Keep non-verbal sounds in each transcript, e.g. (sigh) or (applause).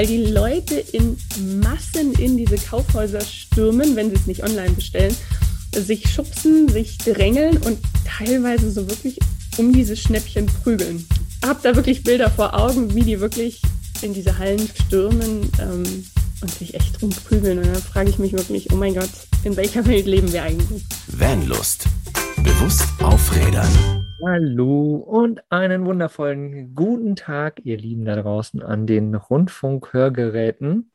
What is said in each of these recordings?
weil die Leute in Massen in diese Kaufhäuser stürmen, wenn sie es nicht online bestellen, sich schubsen, sich drängeln und teilweise so wirklich um diese Schnäppchen prügeln. Hab da wirklich Bilder vor Augen, wie die wirklich in diese Hallen stürmen ähm, und sich echt drum prügeln. Und dann frage ich mich wirklich, oh mein Gott, in welcher Welt leben wir eigentlich? Vanlust. Bewusst aufrädern. Hallo und einen wundervollen guten Tag, ihr Lieben da draußen an den Rundfunkhörgeräten.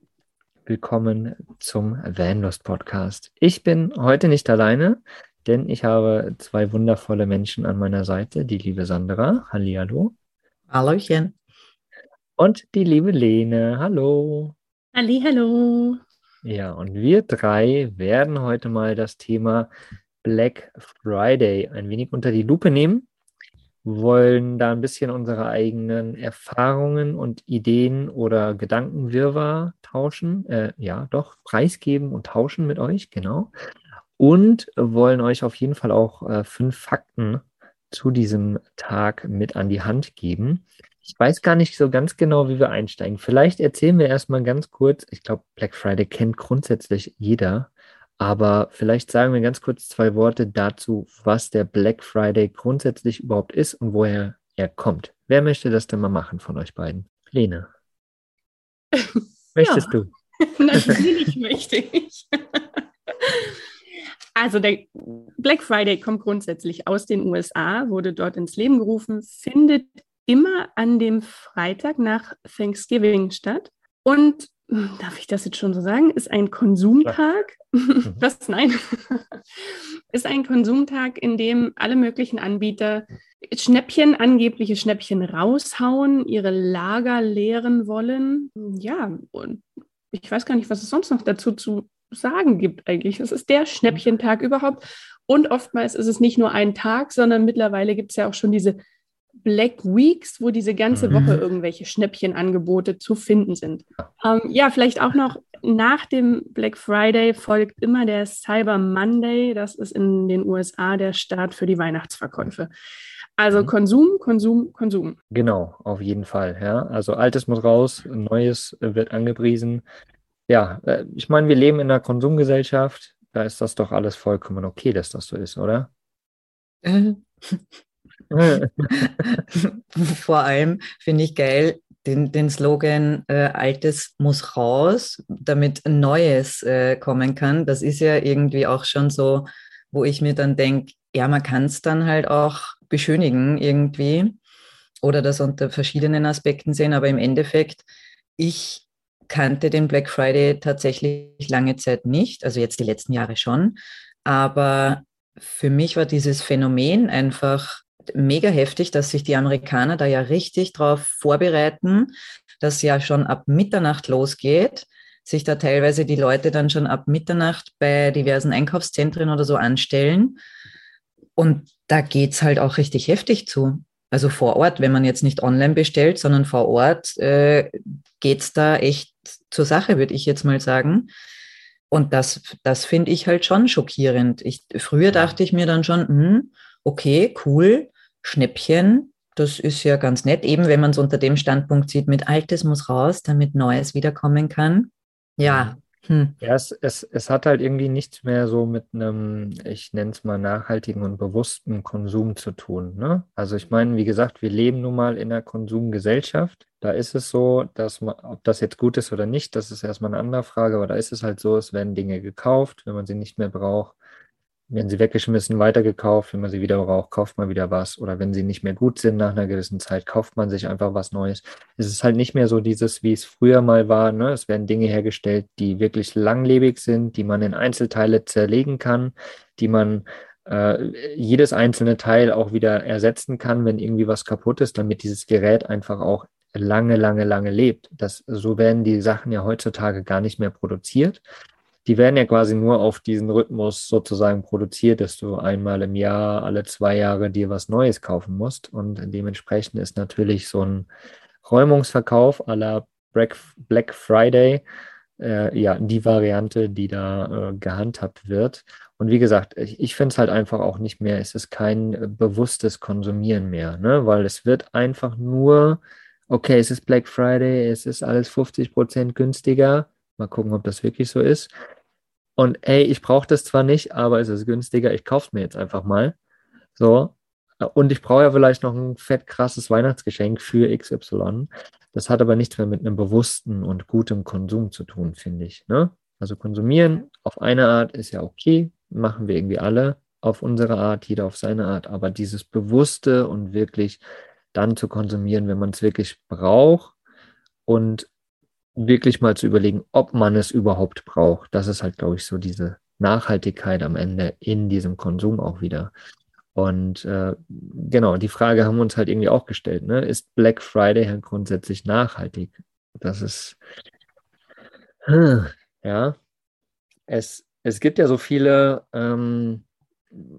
Willkommen zum Vanlust Podcast. Ich bin heute nicht alleine, denn ich habe zwei wundervolle Menschen an meiner Seite. Die liebe Sandra, hallihallo. Hallöchen. Und die liebe Lene, hallo. Hallihallo. Ja, und wir drei werden heute mal das Thema Black Friday ein wenig unter die Lupe nehmen, wollen da ein bisschen unsere eigenen Erfahrungen und Ideen oder Gedankenwirrwarr tauschen, äh, ja, doch, preisgeben und tauschen mit euch, genau. Und wollen euch auf jeden Fall auch äh, fünf Fakten zu diesem Tag mit an die Hand geben. Ich weiß gar nicht so ganz genau, wie wir einsteigen. Vielleicht erzählen wir erstmal ganz kurz. Ich glaube, Black Friday kennt grundsätzlich jeder. Aber vielleicht sagen wir ganz kurz zwei Worte dazu, was der Black Friday grundsätzlich überhaupt ist und woher er kommt. Wer möchte das denn mal machen von euch beiden? Lene. (laughs) Möchtest du? (laughs) Natürlich möchte ich. Also der Black Friday kommt grundsätzlich aus den USA, wurde dort ins Leben gerufen, findet immer an dem Freitag nach Thanksgiving statt und darf ich das jetzt schon so sagen, ist ein Konsumtag. Mhm. (laughs) Was? Nein. (laughs) ist ein Konsumtag, in dem alle möglichen Anbieter Schnäppchen, angebliche Schnäppchen raushauen, ihre Lager leeren wollen. Ja, und ich weiß gar nicht, was es sonst noch dazu zu sagen gibt eigentlich. Es ist der Schnäppchentag überhaupt. Und oftmals ist es nicht nur ein Tag, sondern mittlerweile gibt es ja auch schon diese Black Weeks, wo diese ganze Woche mhm. irgendwelche Schnäppchenangebote zu finden sind. Ähm, ja, vielleicht auch noch nach dem Black Friday folgt immer der Cyber Monday. Das ist in den USA der Start für die Weihnachtsverkäufe. Also mhm. Konsum, Konsum, Konsum. Genau, auf jeden Fall. Ja. Also Altes muss raus, Neues wird angepriesen. Ja, äh, ich meine, wir leben in einer Konsumgesellschaft. Da ist das doch alles vollkommen okay, dass das so ist, oder? Äh, (laughs) (laughs) Vor allem finde ich geil den, den Slogan äh, Altes muss raus, damit Neues äh, kommen kann. Das ist ja irgendwie auch schon so, wo ich mir dann denke, ja, man kann es dann halt auch beschönigen irgendwie oder das unter verschiedenen Aspekten sehen, aber im Endeffekt, ich kannte den Black Friday tatsächlich lange Zeit nicht, also jetzt die letzten Jahre schon, aber für mich war dieses Phänomen einfach mega heftig, dass sich die Amerikaner da ja richtig drauf vorbereiten, dass ja schon ab Mitternacht losgeht, sich da teilweise die Leute dann schon ab Mitternacht bei diversen Einkaufszentren oder so anstellen. Und da geht es halt auch richtig heftig zu. Also vor Ort, wenn man jetzt nicht online bestellt, sondern vor Ort, äh, es da echt zur Sache, würde ich jetzt mal sagen. Und das, das finde ich halt schon schockierend. Ich, früher dachte ich mir dann schon, hm, okay, cool, Schnäppchen. Das ist ja ganz nett, eben wenn man es unter dem Standpunkt sieht, mit Altes muss raus, damit Neues wiederkommen kann. Ja. Hm. Ja, es, es, es hat halt irgendwie nichts mehr so mit einem, ich nenne es mal, nachhaltigen und bewussten Konsum zu tun. Ne? Also ich meine, wie gesagt, wir leben nun mal in einer Konsumgesellschaft. Da ist es so, dass man, ob das jetzt gut ist oder nicht, das ist erstmal eine andere Frage, aber da ist es halt so, es werden Dinge gekauft, wenn man sie nicht mehr braucht werden sie weggeschmissen, weitergekauft. Wenn man sie wieder braucht, kauft man wieder was. Oder wenn sie nicht mehr gut sind nach einer gewissen Zeit, kauft man sich einfach was Neues. Es ist halt nicht mehr so dieses, wie es früher mal war. Ne? Es werden Dinge hergestellt, die wirklich langlebig sind, die man in Einzelteile zerlegen kann, die man äh, jedes einzelne Teil auch wieder ersetzen kann, wenn irgendwie was kaputt ist, damit dieses Gerät einfach auch lange, lange, lange lebt. Das, so werden die Sachen ja heutzutage gar nicht mehr produziert die werden ja quasi nur auf diesen Rhythmus sozusagen produziert, dass du einmal im Jahr, alle zwei Jahre dir was Neues kaufen musst. Und dementsprechend ist natürlich so ein Räumungsverkauf à la Black Friday äh, ja die Variante, die da äh, gehandhabt wird. Und wie gesagt, ich, ich finde es halt einfach auch nicht mehr, es ist kein äh, bewusstes Konsumieren mehr, ne? weil es wird einfach nur okay, es ist Black Friday, es ist alles 50 Prozent günstiger. Mal gucken, ob das wirklich so ist. Und ey, ich brauche das zwar nicht, aber es ist günstiger, ich kaufe es mir jetzt einfach mal. So. Und ich brauche ja vielleicht noch ein fett krasses Weihnachtsgeschenk für XY. Das hat aber nichts mehr mit einem bewussten und gutem Konsum zu tun, finde ich. Ne? Also konsumieren auf eine Art ist ja okay, machen wir irgendwie alle auf unsere Art, jeder auf seine Art, aber dieses Bewusste und wirklich dann zu konsumieren, wenn man es wirklich braucht und wirklich mal zu überlegen, ob man es überhaupt braucht. Das ist halt, glaube ich, so diese Nachhaltigkeit am Ende in diesem Konsum auch wieder. Und äh, genau, die Frage haben wir uns halt irgendwie auch gestellt. Ne? Ist Black Friday halt grundsätzlich nachhaltig? Das ist, ja, es, es gibt ja so viele ähm,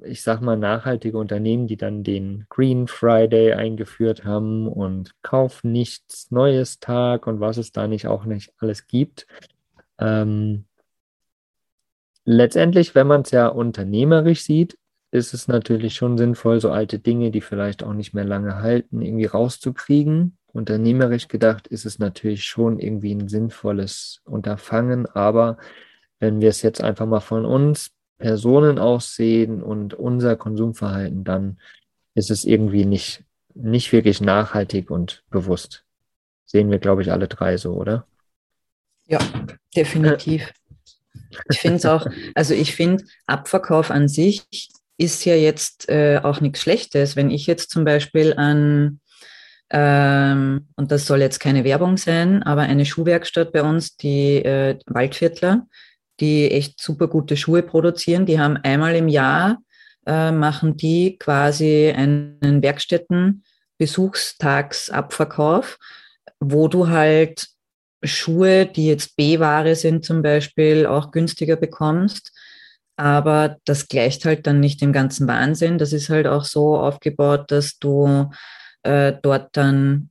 ich sag mal, nachhaltige Unternehmen, die dann den Green Friday eingeführt haben und Kauf nichts Neues Tag und was es da nicht auch nicht alles gibt. Ähm, letztendlich, wenn man es ja unternehmerisch sieht, ist es natürlich schon sinnvoll, so alte Dinge, die vielleicht auch nicht mehr lange halten, irgendwie rauszukriegen. Unternehmerisch gedacht ist es natürlich schon irgendwie ein sinnvolles Unterfangen, aber wenn wir es jetzt einfach mal von uns Personen aussehen und unser Konsumverhalten, dann ist es irgendwie nicht, nicht wirklich nachhaltig und bewusst. Sehen wir, glaube ich, alle drei so, oder? Ja, definitiv. Ich finde es auch, also ich finde, Abverkauf an sich ist ja jetzt äh, auch nichts Schlechtes. Wenn ich jetzt zum Beispiel an, ähm, und das soll jetzt keine Werbung sein, aber eine Schuhwerkstatt bei uns, die äh, Waldviertler, die echt super gute Schuhe produzieren. Die haben einmal im Jahr, äh, machen die quasi einen Werkstättenbesuchstagsabverkauf, wo du halt Schuhe, die jetzt B-Ware sind zum Beispiel, auch günstiger bekommst. Aber das gleicht halt dann nicht dem ganzen Wahnsinn. Das ist halt auch so aufgebaut, dass du äh, dort dann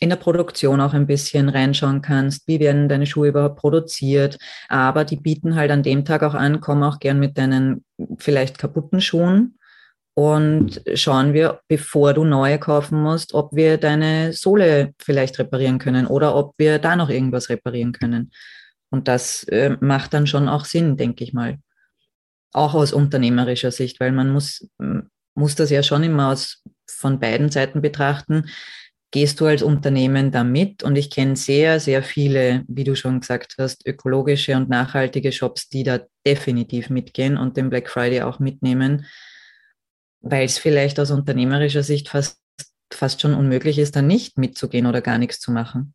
in der Produktion auch ein bisschen reinschauen kannst, wie werden deine Schuhe überhaupt produziert. Aber die bieten halt an dem Tag auch an, komm auch gern mit deinen vielleicht kaputten Schuhen und schauen wir, bevor du neue kaufen musst, ob wir deine Sohle vielleicht reparieren können oder ob wir da noch irgendwas reparieren können. Und das äh, macht dann schon auch Sinn, denke ich mal. Auch aus unternehmerischer Sicht, weil man muss, muss das ja schon immer aus, von beiden Seiten betrachten gehst du als Unternehmen da mit? Und ich kenne sehr, sehr viele, wie du schon gesagt hast, ökologische und nachhaltige Shops, die da definitiv mitgehen und den Black Friday auch mitnehmen, weil es vielleicht aus unternehmerischer Sicht fast, fast schon unmöglich ist, da nicht mitzugehen oder gar nichts zu machen.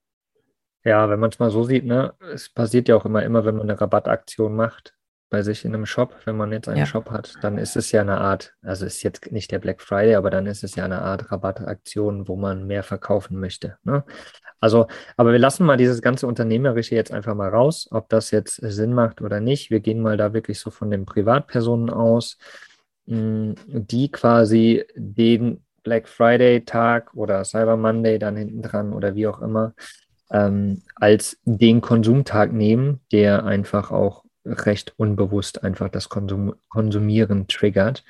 Ja, wenn man es mal so sieht, ne, es passiert ja auch immer, immer, wenn man eine Rabattaktion macht, bei sich in einem Shop, wenn man jetzt einen ja. Shop hat, dann ist es ja eine Art, also ist jetzt nicht der Black Friday, aber dann ist es ja eine Art Rabattaktion, wo man mehr verkaufen möchte. Ne? Also, aber wir lassen mal dieses ganze Unternehmerische jetzt einfach mal raus, ob das jetzt Sinn macht oder nicht. Wir gehen mal da wirklich so von den Privatpersonen aus, hm, die quasi den Black Friday Tag oder Cyber Monday dann hinten dran oder wie auch immer ähm, als den Konsumtag nehmen, der einfach auch recht unbewusst einfach das Konsum Konsumieren triggert.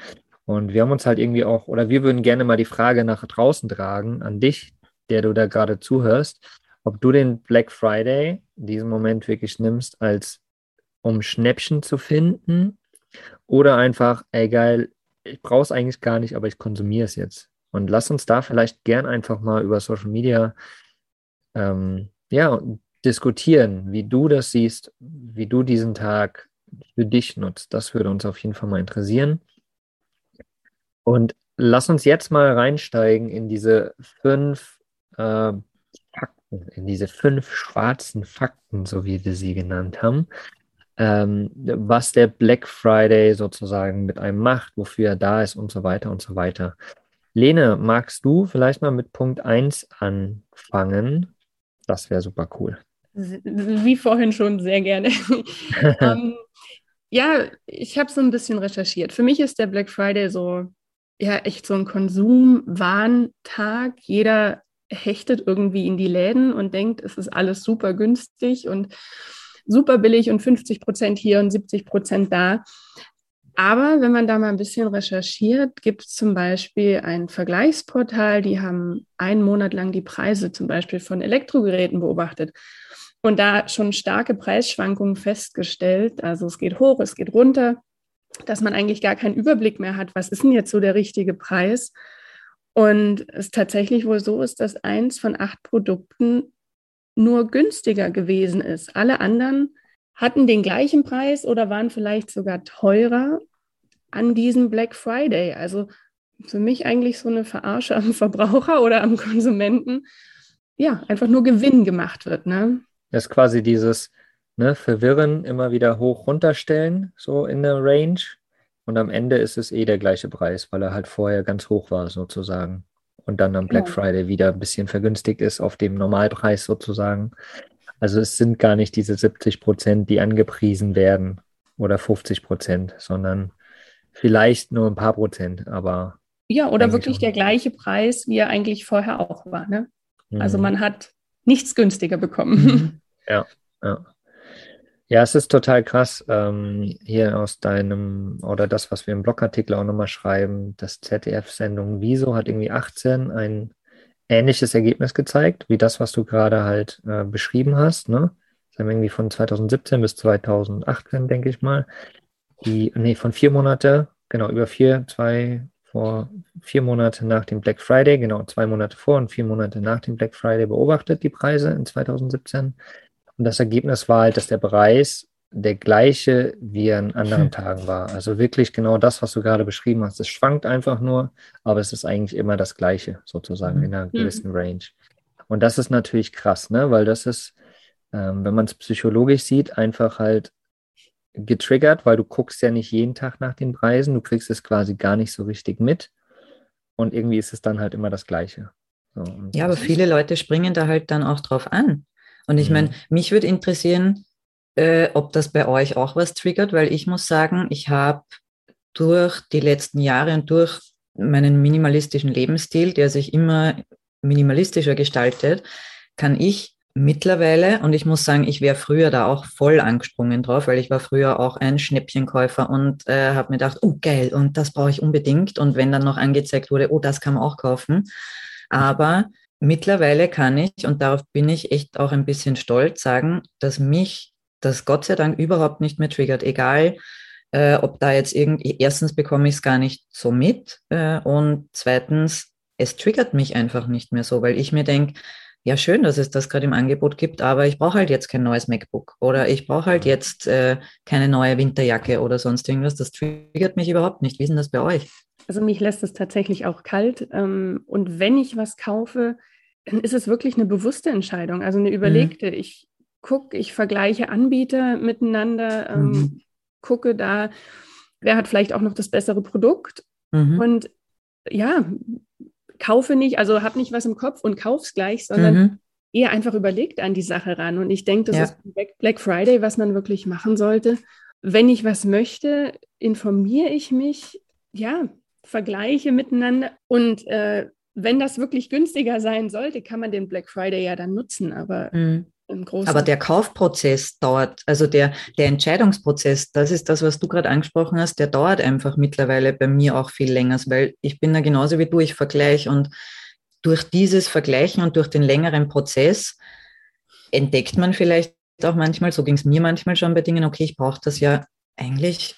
Und wir haben uns halt irgendwie auch, oder wir würden gerne mal die Frage nach draußen tragen an dich, der du da gerade zuhörst, ob du den Black Friday, diesen Moment wirklich nimmst, als um Schnäppchen zu finden oder einfach, ey geil, ich brauche es eigentlich gar nicht, aber ich konsumiere es jetzt. Und lass uns da vielleicht gern einfach mal über Social Media ähm, ja, diskutieren, wie du das siehst, wie du diesen Tag für dich nutzt. Das würde uns auf jeden Fall mal interessieren. Und lass uns jetzt mal reinsteigen in diese fünf äh, Fakten, in diese fünf schwarzen Fakten, so wie wir sie genannt haben, ähm, was der Black Friday sozusagen mit einem macht, wofür er da ist und so weiter und so weiter. Lene, magst du vielleicht mal mit Punkt 1 anfangen? Das wäre super cool. Wie vorhin schon sehr gerne. (laughs) ähm, ja, ich habe so ein bisschen recherchiert. Für mich ist der Black Friday so, ja, echt so ein Konsumwarntag. Jeder hechtet irgendwie in die Läden und denkt, es ist alles super günstig und super billig und 50 Prozent hier und 70 Prozent da. Aber wenn man da mal ein bisschen recherchiert, gibt es zum Beispiel ein Vergleichsportal, die haben einen Monat lang die Preise zum Beispiel von Elektrogeräten beobachtet und da schon starke Preisschwankungen festgestellt. Also es geht hoch, es geht runter, dass man eigentlich gar keinen Überblick mehr hat, was ist denn jetzt so der richtige Preis. Und es tatsächlich wohl so ist, dass eins von acht Produkten nur günstiger gewesen ist. Alle anderen hatten den gleichen Preis oder waren vielleicht sogar teurer an diesem Black Friday. Also für mich eigentlich so eine Verarsche am Verbraucher oder am Konsumenten. Ja, einfach nur Gewinn gemacht wird. Ne? Das ist quasi dieses ne, Verwirren, immer wieder hoch runterstellen, so in der Range. Und am Ende ist es eh der gleiche Preis, weil er halt vorher ganz hoch war, sozusagen. Und dann am Black. Friday wieder ein bisschen vergünstigt ist auf dem Normalpreis sozusagen. Also es sind gar nicht diese 70 Prozent, die angepriesen werden oder 50 Prozent, sondern vielleicht nur ein paar Prozent, aber. Ja, oder wirklich der gleiche Preis, wie er eigentlich vorher auch war. Ne? Also mhm. Also man hat nichts günstiger bekommen. (laughs) Ja, ja. Ja, es ist total krass, ähm, hier aus deinem, oder das, was wir im Blogartikel auch nochmal schreiben, das ZDF-Sendung Wieso hat irgendwie 18 ein ähnliches Ergebnis gezeigt, wie das, was du gerade halt äh, beschrieben hast. Ne? Das haben irgendwie von 2017 bis 2018, denke ich mal. Die, nee, von vier Monate, genau, über vier, zwei, vor vier Monate nach dem Black Friday, genau, zwei Monate vor und vier Monate nach dem Black Friday beobachtet, die Preise in 2017. Und das Ergebnis war halt, dass der Preis der gleiche wie an anderen hm. Tagen war. Also wirklich genau das, was du gerade beschrieben hast. Es schwankt einfach nur, aber es ist eigentlich immer das Gleiche, sozusagen, mhm. in einer hm. gewissen Range. Und das ist natürlich krass, ne? weil das ist, ähm, wenn man es psychologisch sieht, einfach halt getriggert, weil du guckst ja nicht jeden Tag nach den Preisen, du kriegst es quasi gar nicht so richtig mit. Und irgendwie ist es dann halt immer das Gleiche. So, ja, aber viele Leute springen da halt dann auch drauf an. Und ich mhm. meine, mich würde interessieren, äh, ob das bei euch auch was triggert, weil ich muss sagen, ich habe durch die letzten Jahre und durch meinen minimalistischen Lebensstil, der sich immer minimalistischer gestaltet, kann ich mittlerweile, und ich muss sagen, ich wäre früher da auch voll angesprungen drauf, weil ich war früher auch ein Schnäppchenkäufer und äh, habe mir gedacht, oh geil, und das brauche ich unbedingt. Und wenn dann noch angezeigt wurde, oh, das kann man auch kaufen. Aber mittlerweile kann ich, und darauf bin ich echt auch ein bisschen stolz, sagen, dass mich das Gott sei Dank überhaupt nicht mehr triggert. Egal, äh, ob da jetzt irgendwie, erstens bekomme ich es gar nicht so mit äh, und zweitens, es triggert mich einfach nicht mehr so, weil ich mir denke, ja, schön, dass es das gerade im Angebot gibt, aber ich brauche halt jetzt kein neues MacBook oder ich brauche halt jetzt äh, keine neue Winterjacke oder sonst irgendwas. Das triggert mich überhaupt nicht. Wie ist denn das bei euch? Also mich lässt es tatsächlich auch kalt. Ähm, und wenn ich was kaufe, dann ist es wirklich eine bewusste Entscheidung, also eine mhm. überlegte. Mhm. Ich gucke, ich vergleiche Anbieter miteinander, ähm, mhm. gucke da, wer hat vielleicht auch noch das bessere Produkt mhm. und ja, kaufe nicht, also habe nicht was im Kopf und kauf's gleich, sondern mhm. eher einfach überlegt an die Sache ran. Und ich denke, das ja. ist Black Friday, was man wirklich machen sollte. Wenn ich was möchte, informiere ich mich, ja, vergleiche miteinander und äh, wenn das wirklich günstiger sein sollte, kann man den Black Friday ja dann nutzen. Aber mhm. im Großen Aber der Kaufprozess dauert, also der, der Entscheidungsprozess, das ist das, was du gerade angesprochen hast, der dauert einfach mittlerweile bei mir auch viel länger, weil ich bin da genauso wie du, ich vergleiche und durch dieses Vergleichen und durch den längeren Prozess entdeckt man vielleicht auch manchmal, so ging es mir manchmal schon bei Dingen, okay, ich brauche das ja eigentlich,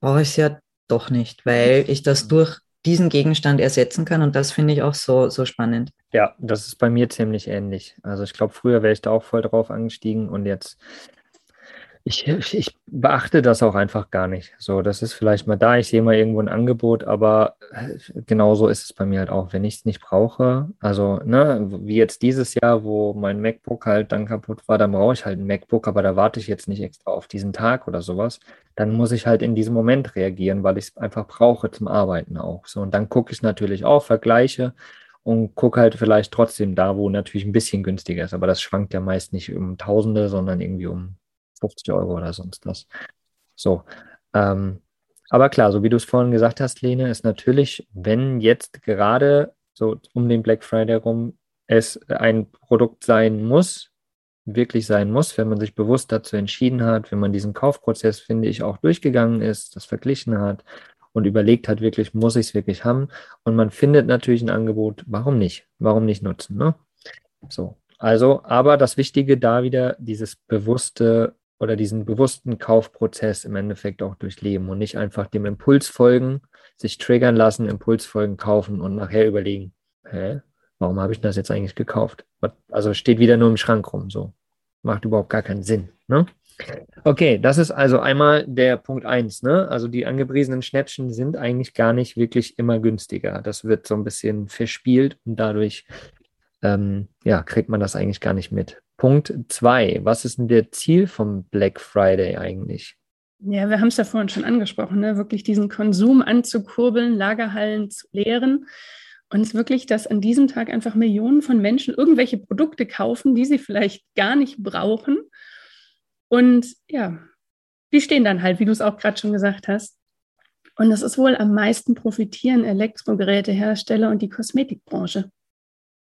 brauche ich es ja doch nicht, weil ich das durch diesen Gegenstand ersetzen kann. Und das finde ich auch so, so spannend. Ja, das ist bei mir ziemlich ähnlich. Also ich glaube, früher wäre ich da auch voll drauf angestiegen und jetzt ich, ich beachte das auch einfach gar nicht. So, das ist vielleicht mal da, ich sehe mal irgendwo ein Angebot, aber äh, genauso ist es bei mir halt auch, wenn ich es nicht brauche. Also, ne, wie jetzt dieses Jahr, wo mein MacBook halt dann kaputt war, dann brauche ich halt ein MacBook, aber da warte ich jetzt nicht extra auf diesen Tag oder sowas. Dann muss ich halt in diesem Moment reagieren, weil ich es einfach brauche zum Arbeiten auch. So, und dann gucke ich natürlich auch, vergleiche und gucke halt vielleicht trotzdem da, wo natürlich ein bisschen günstiger ist. Aber das schwankt ja meist nicht um Tausende, sondern irgendwie um 50 Euro oder sonst was. So. Ähm, aber klar, so wie du es vorhin gesagt hast, Lene, ist natürlich, wenn jetzt gerade so um den Black Friday rum es ein Produkt sein muss, wirklich sein muss, wenn man sich bewusst dazu entschieden hat, wenn man diesen Kaufprozess, finde ich, auch durchgegangen ist, das verglichen hat und überlegt hat, wirklich, muss ich es wirklich haben? Und man findet natürlich ein Angebot, warum nicht? Warum nicht nutzen? Ne? So, also, aber das Wichtige da wieder, dieses bewusste oder diesen bewussten Kaufprozess im Endeffekt auch durchleben und nicht einfach dem Impuls folgen, sich triggern lassen, Impuls folgen, kaufen und nachher überlegen, hä, warum habe ich das jetzt eigentlich gekauft? Also steht wieder nur im Schrank rum, so. Macht überhaupt gar keinen Sinn. Ne? Okay, das ist also einmal der Punkt 1. Ne? Also die angepriesenen Schnäppchen sind eigentlich gar nicht wirklich immer günstiger. Das wird so ein bisschen verspielt und dadurch ähm, ja, kriegt man das eigentlich gar nicht mit. Punkt 2. Was ist denn der Ziel vom Black Friday eigentlich? Ja, wir haben es ja vorhin schon angesprochen, ne? wirklich diesen Konsum anzukurbeln, Lagerhallen zu leeren. Und es ist wirklich, dass an diesem Tag einfach Millionen von Menschen irgendwelche Produkte kaufen, die sie vielleicht gar nicht brauchen. Und ja, die stehen dann halt, wie du es auch gerade schon gesagt hast. Und das ist wohl am meisten profitieren Elektrogerätehersteller und die Kosmetikbranche.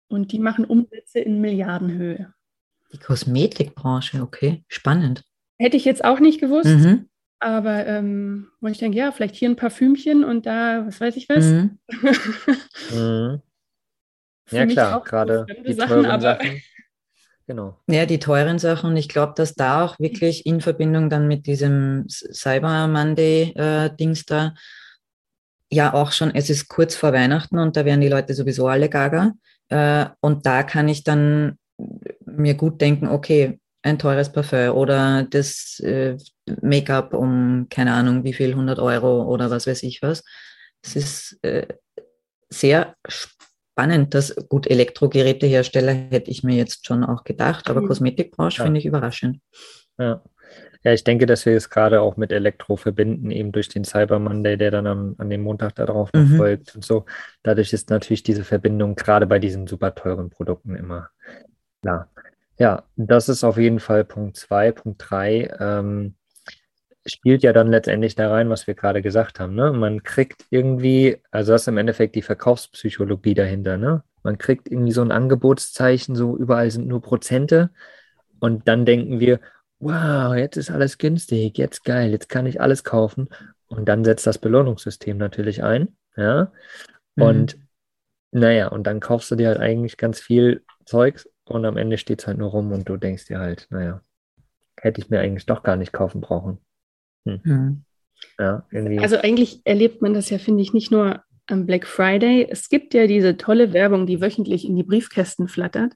Und die machen Umsätze in Milliardenhöhe. Die Kosmetikbranche, okay, spannend. Hätte ich jetzt auch nicht gewusst. Mhm. Aber ähm, wo ich denke, ja, vielleicht hier ein Parfümchen und da, was weiß ich was. Mhm. (laughs) mhm. Ja, klar, gerade die Sachen, aber Sachen. Genau. Ja, die teuren Sachen. Und ich glaube, dass da auch wirklich in Verbindung dann mit diesem Cyber Monday-Dings äh, da, ja auch schon, es ist kurz vor Weihnachten und da werden die Leute sowieso alle gaga. Äh, und da kann ich dann mir gut denken, okay, ein teures Parfum oder das äh, Make-up um keine Ahnung wie viel, 100 Euro oder was weiß ich was. Es ist äh, sehr spannend, dass gut Elektrogerätehersteller hätte ich mir jetzt schon auch gedacht, aber mhm. Kosmetikbranche ja. finde ich überraschend. Ja. Ja, ich denke, dass wir es gerade auch mit Elektro verbinden, eben durch den Cyber Monday, der dann am, an dem Montag darauf noch mhm. folgt und so. Dadurch ist natürlich diese Verbindung gerade bei diesen super teuren Produkten immer klar. Ja, das ist auf jeden Fall Punkt zwei. Punkt drei ähm, spielt ja dann letztendlich da rein, was wir gerade gesagt haben. Ne? Man kriegt irgendwie, also das ist im Endeffekt die Verkaufspsychologie dahinter. Ne? Man kriegt irgendwie so ein Angebotszeichen, so überall sind nur Prozente. Und dann denken wir, wow, jetzt ist alles günstig, jetzt geil, jetzt kann ich alles kaufen. Und dann setzt das Belohnungssystem natürlich ein. Ja. Und mhm. naja, und dann kaufst du dir halt eigentlich ganz viel Zeugs und am Ende steht es halt nur rum und du denkst dir halt, naja, hätte ich mir eigentlich doch gar nicht kaufen brauchen. Hm. Mhm. Ja, irgendwie. Also eigentlich erlebt man das ja, finde ich, nicht nur am Black Friday. Es gibt ja diese tolle Werbung, die wöchentlich in die Briefkästen flattert.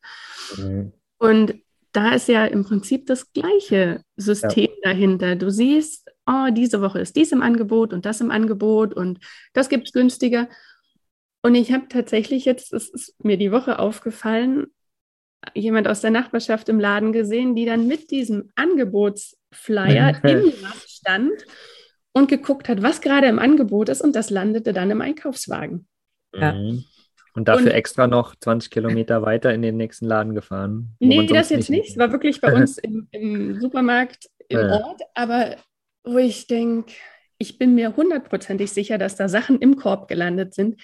Mhm. Und da ist ja im Prinzip das gleiche System ja. dahinter. Du siehst, oh, diese Woche ist dies im Angebot und das im Angebot und das gibt es günstiger. Und ich habe tatsächlich jetzt, es ist mir die Woche aufgefallen, jemand aus der Nachbarschaft im Laden gesehen, die dann mit diesem Angebotsflyer im Laden stand und geguckt hat, was gerade im Angebot ist und das landete dann im Einkaufswagen. Ja. Mhm. Und dafür und, extra noch 20 Kilometer weiter in den nächsten Laden gefahren. Nee, das jetzt nicht. Es war wirklich bei uns im, im Supermarkt im ja. Ort, aber wo ich denke, ich bin mir hundertprozentig sicher, dass da Sachen im Korb gelandet sind,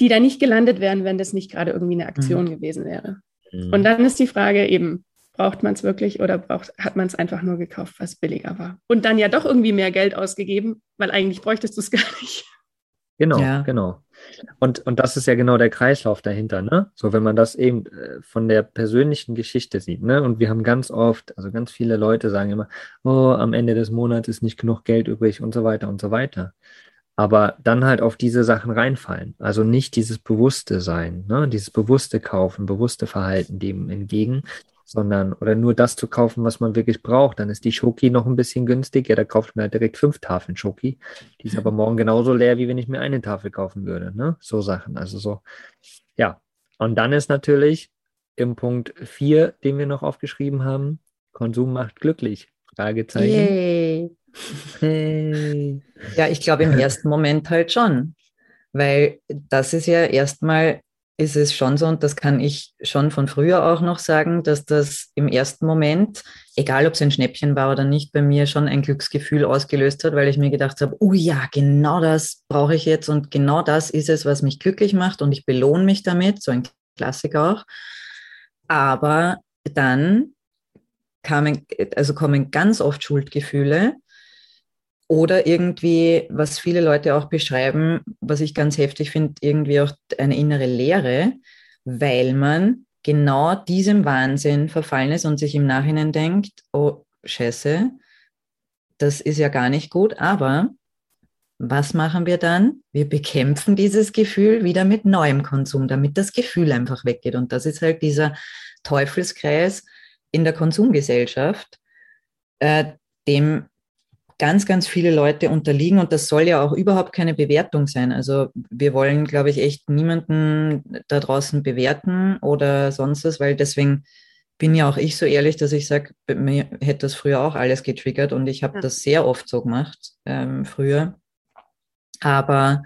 die da nicht gelandet wären, wenn das nicht gerade irgendwie eine Aktion mhm. gewesen wäre. Mhm. Und dann ist die Frage eben, braucht man es wirklich oder braucht, hat man es einfach nur gekauft, was billiger war? Und dann ja doch irgendwie mehr Geld ausgegeben, weil eigentlich bräuchtest du es (laughs) gar nicht. Genau, ja. genau. Und, und das ist ja genau der Kreislauf dahinter, ne? So, wenn man das eben äh, von der persönlichen Geschichte sieht, ne? Und wir haben ganz oft, also ganz viele Leute sagen immer, oh, am Ende des Monats ist nicht genug Geld übrig und so weiter und so weiter. Aber dann halt auf diese Sachen reinfallen. Also nicht dieses bewusste Sein, ne? dieses bewusste Kaufen, bewusste Verhalten dem entgegen, sondern oder nur das zu kaufen, was man wirklich braucht. Dann ist die Schoki noch ein bisschen günstiger. Da kauft man halt direkt fünf Tafeln Schoki. Die ist aber morgen genauso leer, wie wenn ich mir eine Tafel kaufen würde. Ne? So Sachen. Also so, ja. Und dann ist natürlich im Punkt vier, den wir noch aufgeschrieben haben, Konsum macht glücklich. Fragezeichen. Yay. Ja, ich glaube im ersten Moment halt schon. Weil das ist ja erstmal ist es schon so, und das kann ich schon von früher auch noch sagen, dass das im ersten Moment, egal ob es ein Schnäppchen war oder nicht, bei mir schon ein Glücksgefühl ausgelöst hat, weil ich mir gedacht habe, oh ja, genau das brauche ich jetzt und genau das ist es, was mich glücklich macht und ich belohne mich damit, so ein Klassiker auch. Aber dann kamen, also kommen ganz oft Schuldgefühle oder irgendwie, was viele Leute auch beschreiben, was ich ganz heftig finde, irgendwie auch eine innere Leere, weil man genau diesem Wahnsinn verfallen ist und sich im Nachhinein denkt, oh scheiße, das ist ja gar nicht gut, aber was machen wir dann? Wir bekämpfen dieses Gefühl wieder mit neuem Konsum, damit das Gefühl einfach weggeht. Und das ist halt dieser Teufelskreis in der Konsumgesellschaft, äh, dem ganz, ganz viele Leute unterliegen. Und das soll ja auch überhaupt keine Bewertung sein. Also wir wollen, glaube ich, echt niemanden da draußen bewerten oder sonst was, weil deswegen bin ja auch ich so ehrlich, dass ich sage, mir hätte das früher auch alles getriggert und ich habe ja. das sehr oft so gemacht ähm, früher. Aber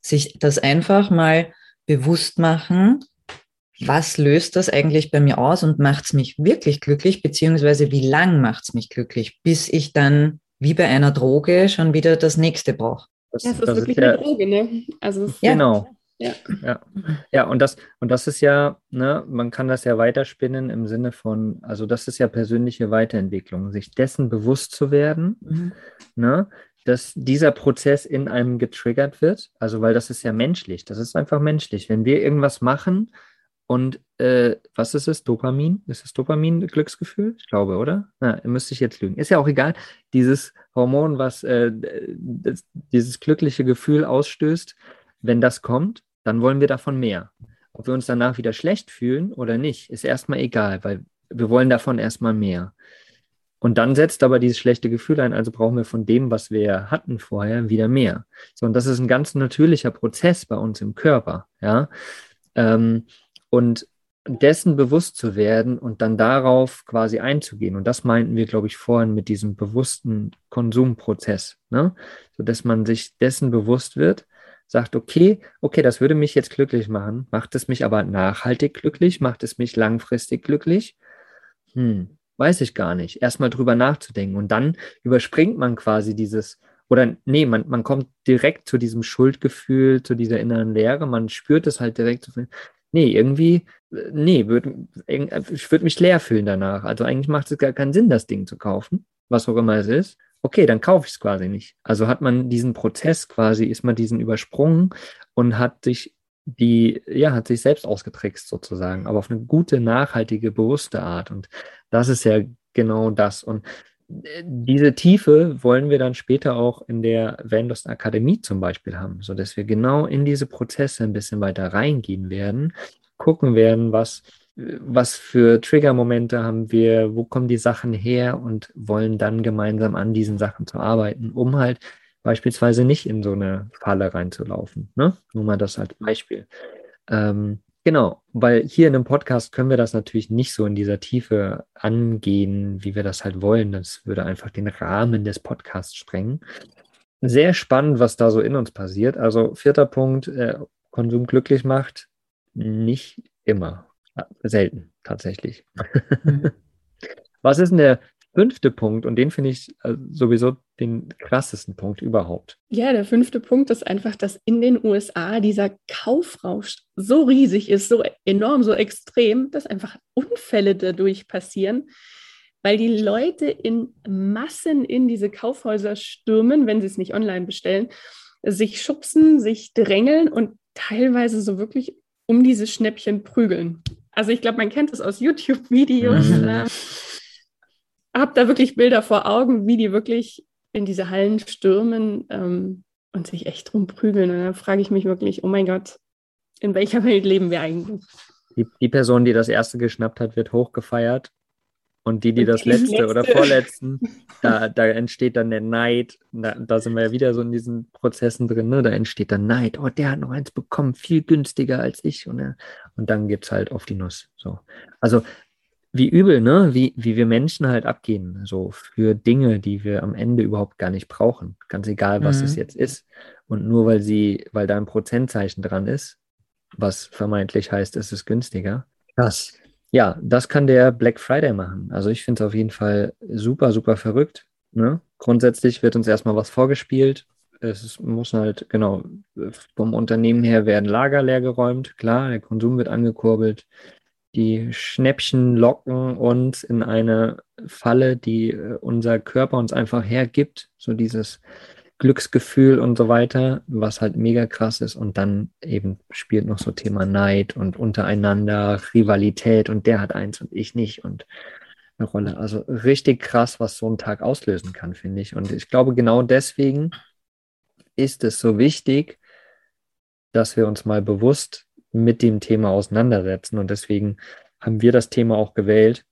sich das einfach mal bewusst machen, was löst das eigentlich bei mir aus und macht es mich wirklich glücklich, beziehungsweise wie lang macht es mich glücklich, bis ich dann wie bei einer Droge schon wieder das nächste brauche. Das, ja, es ist wirklich ist eine Droge, ne? Also ja. Genau. Ja. ja. Ja, und das, und das ist ja, ne, man kann das ja weiterspinnen im Sinne von, also das ist ja persönliche Weiterentwicklung, sich dessen bewusst zu werden, mhm. ne, dass dieser Prozess in einem getriggert wird. Also, weil das ist ja menschlich, das ist einfach menschlich. Wenn wir irgendwas machen, und äh, was ist es? Dopamin? Ist es Dopamin Glücksgefühl? Ich glaube, oder? Na, müsste ich jetzt lügen. Ist ja auch egal. Dieses Hormon, was äh, das, dieses glückliche Gefühl ausstößt, wenn das kommt, dann wollen wir davon mehr. Ob wir uns danach wieder schlecht fühlen oder nicht, ist erstmal egal, weil wir wollen davon erstmal mehr. Und dann setzt aber dieses schlechte Gefühl ein, also brauchen wir von dem, was wir hatten vorher, wieder mehr. So, und das ist ein ganz natürlicher Prozess bei uns im Körper, ja. Ähm, und dessen bewusst zu werden und dann darauf quasi einzugehen. Und das meinten wir, glaube ich, vorhin mit diesem bewussten Konsumprozess, ne? so dass man sich dessen bewusst wird, sagt, okay, okay, das würde mich jetzt glücklich machen, macht es mich aber nachhaltig glücklich, macht es mich langfristig glücklich? Hm, weiß ich gar nicht. Erstmal drüber nachzudenken und dann überspringt man quasi dieses, oder nee, man, man kommt direkt zu diesem Schuldgefühl, zu dieser inneren Leere, man spürt es halt direkt, nee, irgendwie, nee, würd, ich würde mich leer fühlen danach. Also eigentlich macht es gar keinen Sinn, das Ding zu kaufen, was auch immer es ist. Okay, dann kaufe ich es quasi nicht. Also hat man diesen Prozess quasi, ist man diesen übersprungen und hat sich die, ja, hat sich selbst ausgetrickst sozusagen, aber auf eine gute, nachhaltige, bewusste Art. Und das ist ja genau das. Und diese Tiefe wollen wir dann später auch in der Vanlust Akademie zum Beispiel haben, sodass wir genau in diese Prozesse ein bisschen weiter reingehen werden, gucken werden, was, was für Triggermomente haben wir, wo kommen die Sachen her und wollen dann gemeinsam an diesen Sachen zu arbeiten, um halt beispielsweise nicht in so eine Falle reinzulaufen. Ne? Nur mal das als Beispiel. Ähm, Genau, weil hier in einem Podcast können wir das natürlich nicht so in dieser Tiefe angehen, wie wir das halt wollen. Das würde einfach den Rahmen des Podcasts sprengen. Sehr spannend, was da so in uns passiert. Also vierter Punkt, äh, Konsum glücklich macht, nicht immer. Selten, tatsächlich. Mhm. (laughs) was ist denn der fünfte Punkt, und den finde ich äh, sowieso den krassesten Punkt überhaupt. Ja, der fünfte Punkt ist einfach, dass in den USA dieser Kaufrausch so riesig ist, so enorm, so extrem, dass einfach Unfälle dadurch passieren, weil die Leute in Massen in diese Kaufhäuser stürmen, wenn sie es nicht online bestellen, sich schubsen, sich drängeln und teilweise so wirklich um diese Schnäppchen prügeln. Also ich glaube, man kennt es aus YouTube-Videos. Äh, habe da wirklich Bilder vor Augen, wie die wirklich in diese Hallen stürmen ähm, und sich echt drum prügeln. Und dann frage ich mich wirklich, oh mein Gott, in welcher Welt leben wir eigentlich? Die, die Person, die das erste geschnappt hat, wird hochgefeiert. Und die, die das letzte, letzte, oder vorletzten, (laughs) da, da entsteht dann der Neid. Da, da, sind wir ja wieder so in diesen Prozessen drin. Ne? Da entsteht dann Neid. Oh, der hat noch eins bekommen, viel günstiger als ich. Und, und dann gibt es halt auf die Nuss. So. Also wie übel, ne? Wie, wie wir Menschen halt abgehen, so für Dinge, die wir am Ende überhaupt gar nicht brauchen. Ganz egal, was mhm. es jetzt ist. Und nur weil sie, weil da ein Prozentzeichen dran ist, was vermeintlich heißt, es ist günstiger. Krass. Ja, das kann der Black Friday machen. Also ich finde es auf jeden Fall super, super verrückt. Ne? Grundsätzlich wird uns erstmal was vorgespielt. Es muss halt, genau, vom Unternehmen her werden Lager leer geräumt. Klar, der Konsum wird angekurbelt die Schnäppchen locken uns in eine Falle, die äh, unser Körper uns einfach hergibt, so dieses Glücksgefühl und so weiter, was halt mega krass ist. Und dann eben spielt noch so Thema Neid und untereinander Rivalität und der hat eins und ich nicht und eine Rolle. Also richtig krass, was so ein Tag auslösen kann, finde ich. Und ich glaube, genau deswegen ist es so wichtig, dass wir uns mal bewusst mit dem Thema auseinandersetzen. Und deswegen haben wir das Thema auch gewählt,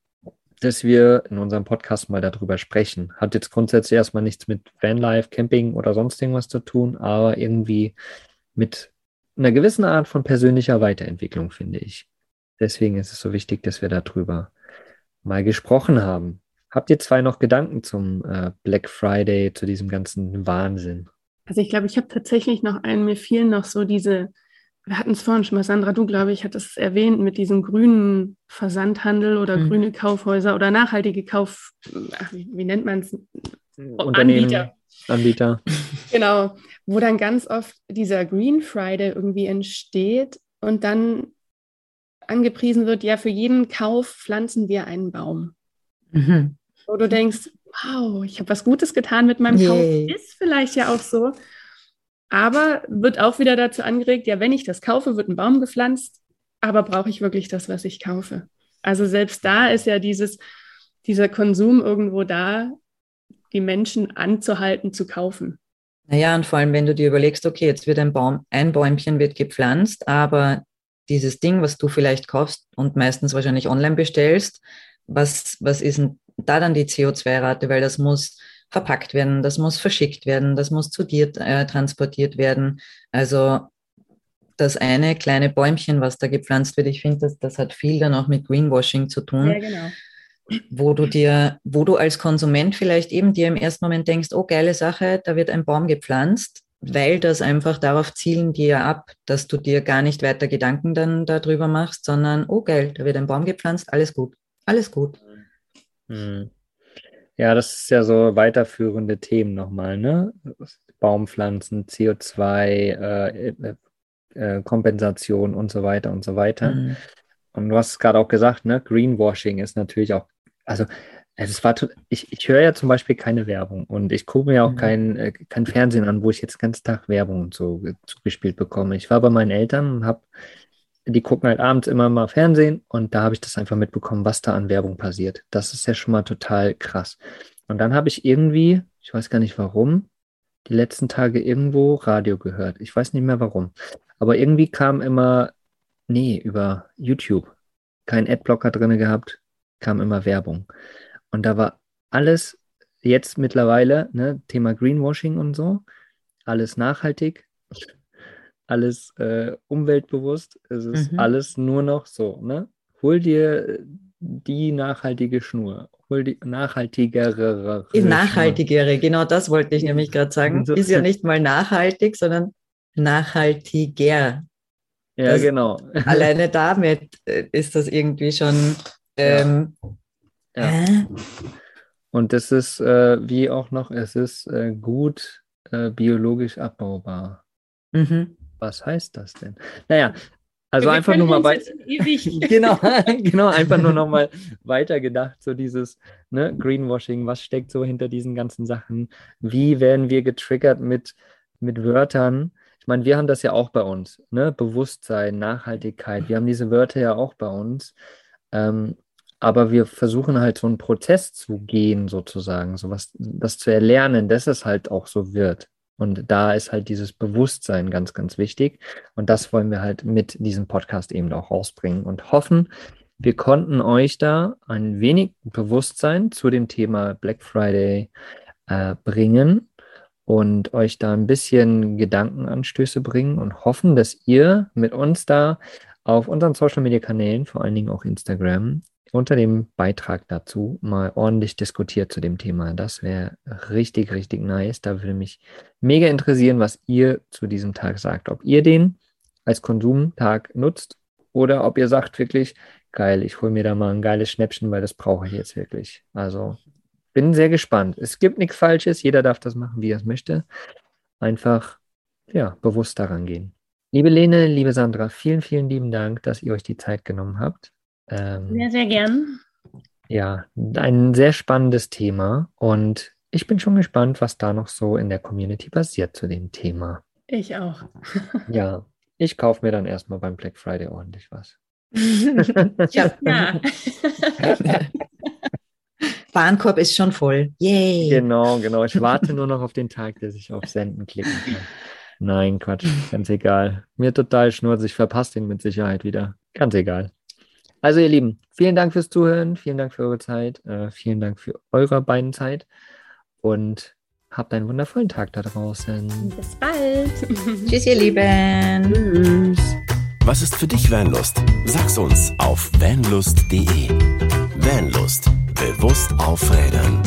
dass wir in unserem Podcast mal darüber sprechen. Hat jetzt grundsätzlich erstmal nichts mit Vanlife, Camping oder sonst irgendwas zu tun, aber irgendwie mit einer gewissen Art von persönlicher Weiterentwicklung, finde ich. Deswegen ist es so wichtig, dass wir darüber mal gesprochen haben. Habt ihr zwei noch Gedanken zum äh, Black Friday, zu diesem ganzen Wahnsinn? Also ich glaube, ich habe tatsächlich noch einen, mir fielen noch so diese wir hatten es vorhin schon mal, Sandra, du, glaube ich, hattest es erwähnt mit diesem grünen Versandhandel oder mhm. grüne Kaufhäuser oder nachhaltige Kauf, ach, wie, wie, nennt man es? Anbieter. Anbieter. (laughs) Genau, wo dann ganz oft dieser Green Friday irgendwie entsteht und dann angepriesen wird, ja, für jeden Kauf pflanzen wir einen Baum. Mhm. Wo du denkst, wow, ich habe was Gutes getan mit meinem Yay. Kauf. Ist vielleicht ja auch so. Aber wird auch wieder dazu angeregt, ja, wenn ich das kaufe, wird ein Baum gepflanzt, aber brauche ich wirklich das, was ich kaufe? Also selbst da ist ja dieses, dieser Konsum irgendwo da, die Menschen anzuhalten, zu kaufen. Naja, und vor allem, wenn du dir überlegst, okay, jetzt wird ein Baum, ein Bäumchen wird gepflanzt, aber dieses Ding, was du vielleicht kaufst und meistens wahrscheinlich online bestellst, was, was ist da dann die CO2-Rate? Weil das muss verpackt werden, das muss verschickt werden, das muss zu dir äh, transportiert werden. Also das eine kleine Bäumchen, was da gepflanzt wird, ich finde, das, das hat viel dann auch mit Greenwashing zu tun. Ja, genau. Wo du dir, wo du als Konsument vielleicht eben dir im ersten Moment denkst, oh, geile Sache, da wird ein Baum gepflanzt, weil das einfach darauf zielen die ja ab, dass du dir gar nicht weiter Gedanken dann darüber machst, sondern, oh geil, da wird ein Baum gepflanzt, alles gut, alles gut. Mhm. Ja, das ist ja so weiterführende Themen nochmal, ne? Baumpflanzen, CO2, äh, äh, äh, Kompensation und so weiter und so weiter. Mhm. Und du hast gerade auch gesagt, ne? Greenwashing ist natürlich auch, also es war, ich, ich höre ja zum Beispiel keine Werbung und ich gucke mir auch mhm. kein, äh, kein Fernsehen an, wo ich jetzt den ganzen Tag Werbung und so zugespielt bekomme. Ich war bei meinen Eltern und habe die gucken halt abends immer mal Fernsehen und da habe ich das einfach mitbekommen, was da an Werbung passiert. Das ist ja schon mal total krass. Und dann habe ich irgendwie, ich weiß gar nicht warum, die letzten Tage irgendwo Radio gehört. Ich weiß nicht mehr warum. Aber irgendwie kam immer, nee, über YouTube. Kein Adblocker drin gehabt, kam immer Werbung. Und da war alles jetzt mittlerweile, ne, Thema Greenwashing und so, alles nachhaltig, alles äh, umweltbewusst. Es ist mhm. alles nur noch so, ne? Hol dir die nachhaltige Schnur. Hol die nachhaltigere. Die nachhaltigere, Schnur. genau das wollte ich nämlich gerade sagen. So, ist ja (laughs) nicht mal nachhaltig, sondern nachhaltiger. Ja, das, genau. (laughs) Alleine damit äh, ist das irgendwie schon. Ähm, ja. ja. Und das ist äh, wie auch noch, es ist äh, gut äh, biologisch abbaubar. Mhm. Was heißt das denn? Naja, also Wir einfach nur mal weiter. (laughs) genau, (laughs) genau, einfach nur noch mal weiter gedacht, so dieses ne, Greenwashing, was steckt so hinter diesen ganzen Sachen? Wie werden wir getriggert mit, mit Wörtern? Ich meine, wir haben das ja auch bei uns, ne? Bewusstsein, Nachhaltigkeit, wir haben diese Wörter ja auch bei uns. Ähm, aber wir versuchen halt so einen Prozess zu gehen, sozusagen, so was, das zu erlernen, dass es halt auch so wird. Und da ist halt dieses Bewusstsein ganz, ganz wichtig. Und das wollen wir halt mit diesem Podcast eben auch rausbringen und hoffen, wir konnten euch da ein wenig Bewusstsein zu dem Thema Black Friday äh, bringen und euch da ein bisschen Gedankenanstöße bringen und hoffen, dass ihr mit uns da auf unseren Social Media Kanälen, vor allen Dingen auch Instagram, unter dem Beitrag dazu mal ordentlich diskutiert zu dem Thema. Das wäre richtig, richtig nice. Da würde mich mega interessieren, was ihr zu diesem Tag sagt. Ob ihr den als Konsumtag nutzt oder ob ihr sagt wirklich, geil, ich hole mir da mal ein geiles Schnäppchen, weil das brauche ich jetzt wirklich. Also bin sehr gespannt. Es gibt nichts Falsches, jeder darf das machen, wie er es möchte. Einfach, ja, bewusst daran gehen. Liebe Lene, liebe Sandra, vielen, vielen lieben Dank, dass ihr euch die Zeit genommen habt Ähm, sehr, sehr gern. Ja, ein sehr spannendes Thema und ich bin schon gespannt, was da noch so in der Community passiert zu dem Thema. Ich auch. (laughs) ja, ich kaufe mir dann erstmal beim Black Friday ordentlich was. (laughs) ja. (laughs) ja. Warenkorb ist schon voll. Yay! Genau, genau. Ich warte nur noch auf den Tag, dass ich auf Senden klicken kann. Nein, Quatsch, ganz egal. Mir total schnurz, ich verpasse den mit Sicherheit wieder. Ganz egal. Also ihr Lieben, vielen Dank fürs Zuhören, vielen Dank für eure Zeit, äh, vielen Dank für eure beiden Zeit und habt einen wundervollen Tag da draußen. Bis bald. (laughs) Tschüss, ihr Lieben. Tschüss. Was ist für dich Vanlust? Sag's uns auf vanlust.de. Vanlust. Bewusst aufrädern.